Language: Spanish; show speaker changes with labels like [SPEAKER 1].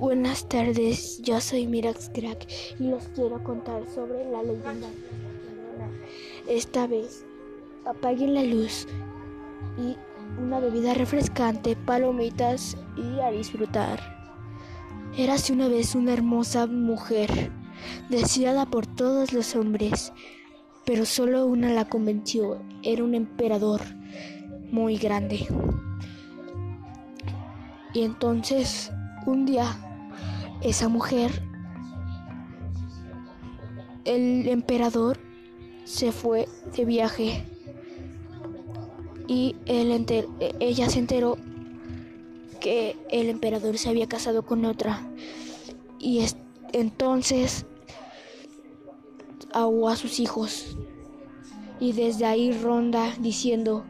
[SPEAKER 1] Buenas tardes, yo soy Mirax Crack y les quiero contar sobre la leyenda. Esta vez apaguen la luz y una bebida refrescante, palomitas y a disfrutar. Érase una vez una hermosa mujer, deseada por todos los hombres, pero solo una la convenció. Era un emperador muy grande. Y entonces, un día, esa mujer, el emperador, se fue de viaje. Y ella se enteró que el emperador se había casado con otra. Y entonces ahogó a sus hijos. Y desde ahí ronda diciendo